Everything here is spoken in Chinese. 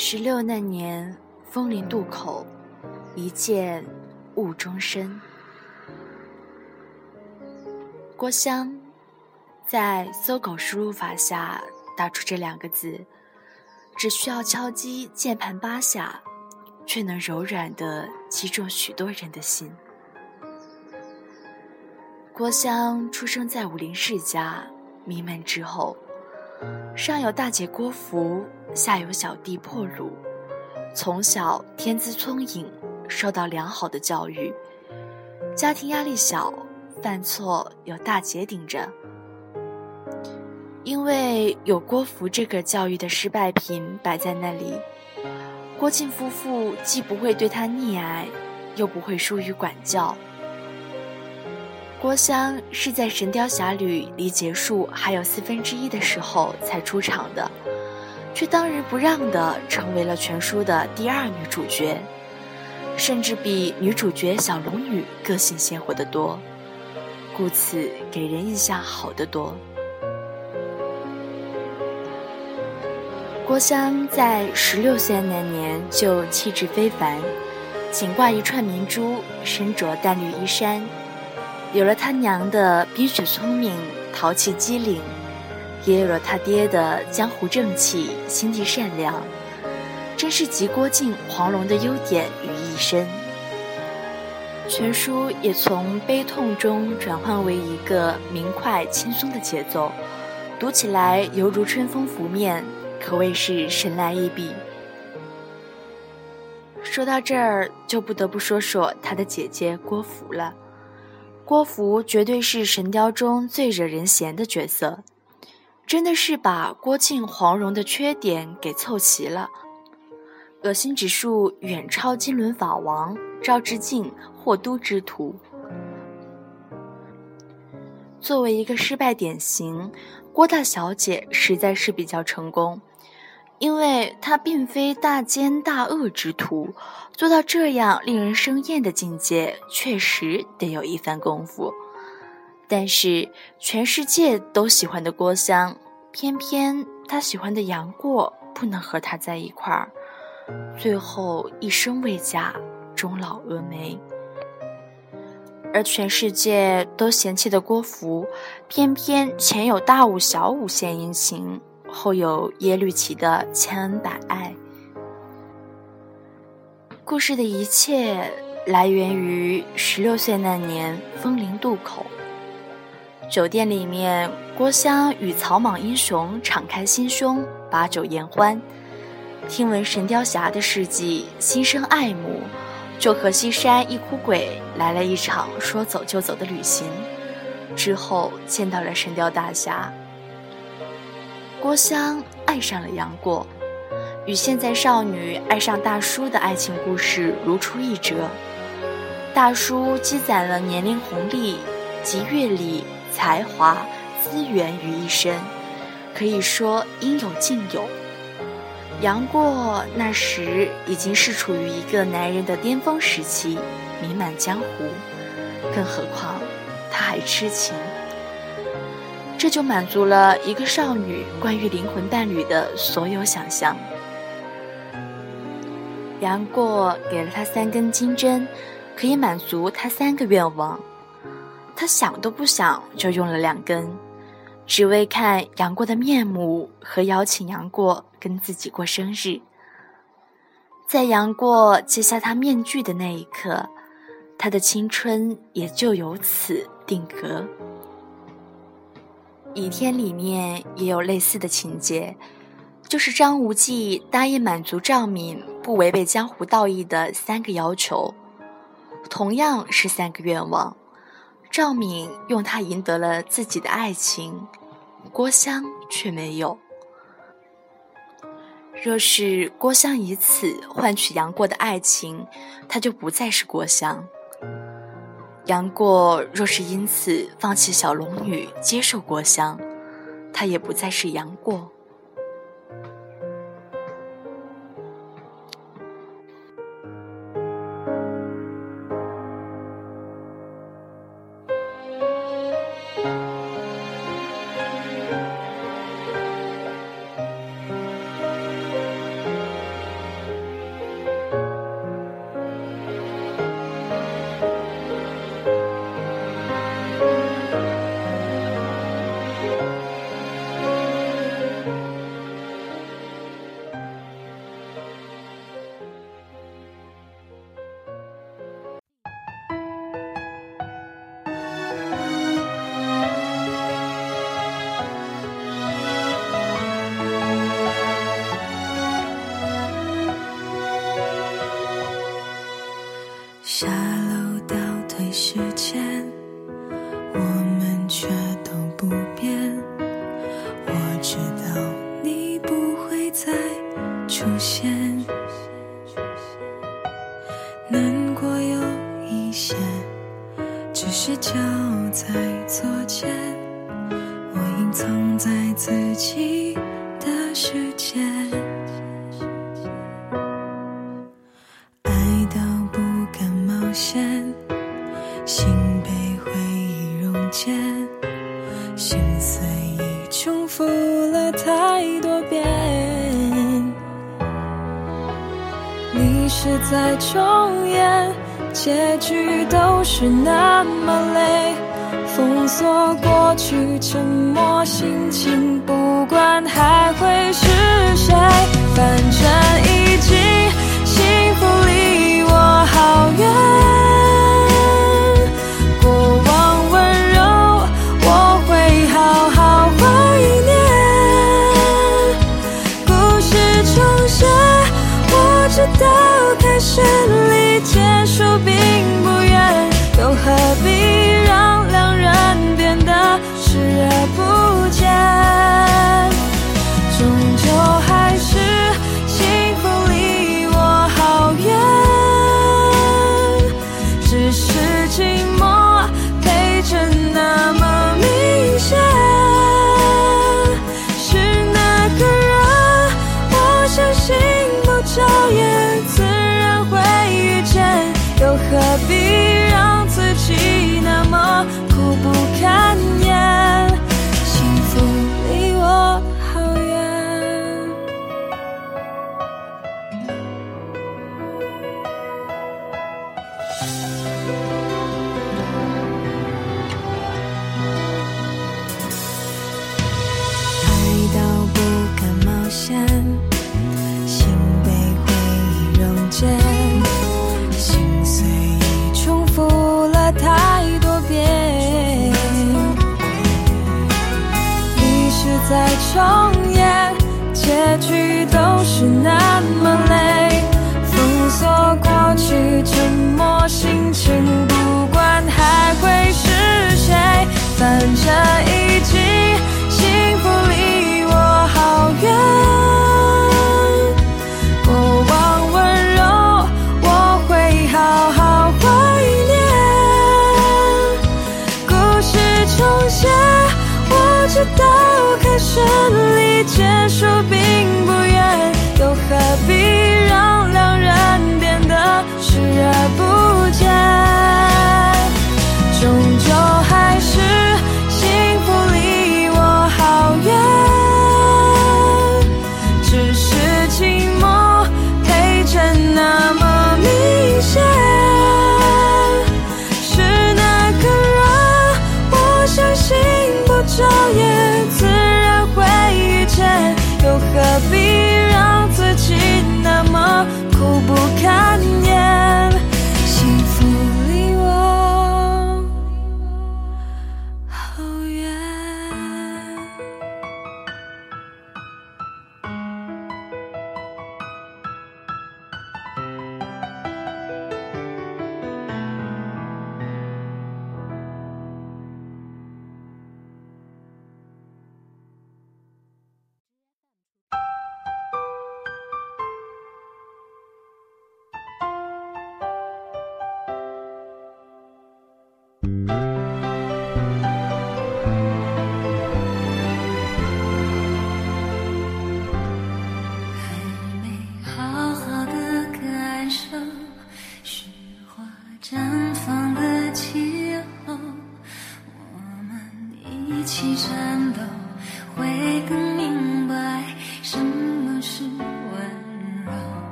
十六那年，枫林渡口，一见误终身。郭襄在搜狗输入法下打出这两个字，只需要敲击键盘八下，却能柔软的击中许多人的心。郭襄出生在武林世家，名门之后。上有大姐郭芙，下有小弟破虏，从小天资聪颖，受到良好的教育，家庭压力小，犯错有大姐顶着。因为有郭芙这个教育的失败品摆在那里，郭靖夫妇既不会对他溺爱，又不会疏于管教。郭襄是在《神雕侠侣》离结束还有四分之一的时候才出场的，却当仁不让的成为了全书的第二女主角，甚至比女主角小龙女个性鲜活得多，故此给人印象好得多。郭襄在十六岁那年就气质非凡，颈挂一串明珠，身着淡绿衣衫。有了他娘的冰雪聪明、淘气机灵，也有了他爹的江湖正气、心地善良，真是集郭靖、黄蓉的优点于一身。全书也从悲痛中转换为一个明快、轻松的节奏，读起来犹如春风拂面，可谓是神来一笔。说到这儿，就不得不说说他的姐姐郭芙了。郭芙绝对是《神雕》中最惹人嫌的角色，真的是把郭靖、黄蓉的缺点给凑齐了，恶心指数远超金轮法王、赵志敬、霍都之徒。作为一个失败典型，郭大小姐实在是比较成功。因为他并非大奸大恶之徒，做到这样令人生厌的境界，确实得有一番功夫。但是全世界都喜欢的郭襄，偏偏他喜欢的杨过不能和他在一块儿，最后一生未嫁，终老峨眉。而全世界都嫌弃的郭芙，偏偏前有大武、小武献殷勤。后有耶律齐的千恩百爱。故事的一切来源于十六岁那年枫林渡口，酒店里面，郭襄与草莽英雄敞开心胸，把酒言欢。听闻神雕侠的事迹，心生爱慕，就和西山一哭鬼来了一场说走就走的旅行。之后见到了神雕大侠。郭襄爱上了杨过，与现在少女爱上大叔的爱情故事如出一辙。大叔积攒了年龄红利及阅历、才华、资源于一身，可以说应有尽有。杨过那时已经是处于一个男人的巅峰时期，名满江湖，更何况他还痴情。这就满足了一个少女关于灵魂伴侣的所有想象。杨过给了她三根金针，可以满足她三个愿望。她想都不想就用了两根，只为看杨过的面目和邀请杨过跟自己过生日。在杨过揭下他面具的那一刻，他的青春也就由此定格。《倚天》里面也有类似的情节，就是张无忌答应满足赵敏不违背江湖道义的三个要求，同样是三个愿望。赵敏用它赢得了自己的爱情，郭襄却没有。若是郭襄以此换取杨过的爱情，他就不再是郭襄。杨过若是因此放弃小龙女，接受郭襄，他也不再是杨过。难过有一些，只是交在昨天。我隐藏在自己的世界。再重演，结局都是那么累。封锁过去，沉默心情，不管还会是谁，反正已经幸福离我好远。容颜结局都是那么累。封锁过去沉默心情不管还会是谁反正一顺利结束并不远，又何必让两人变得视而不？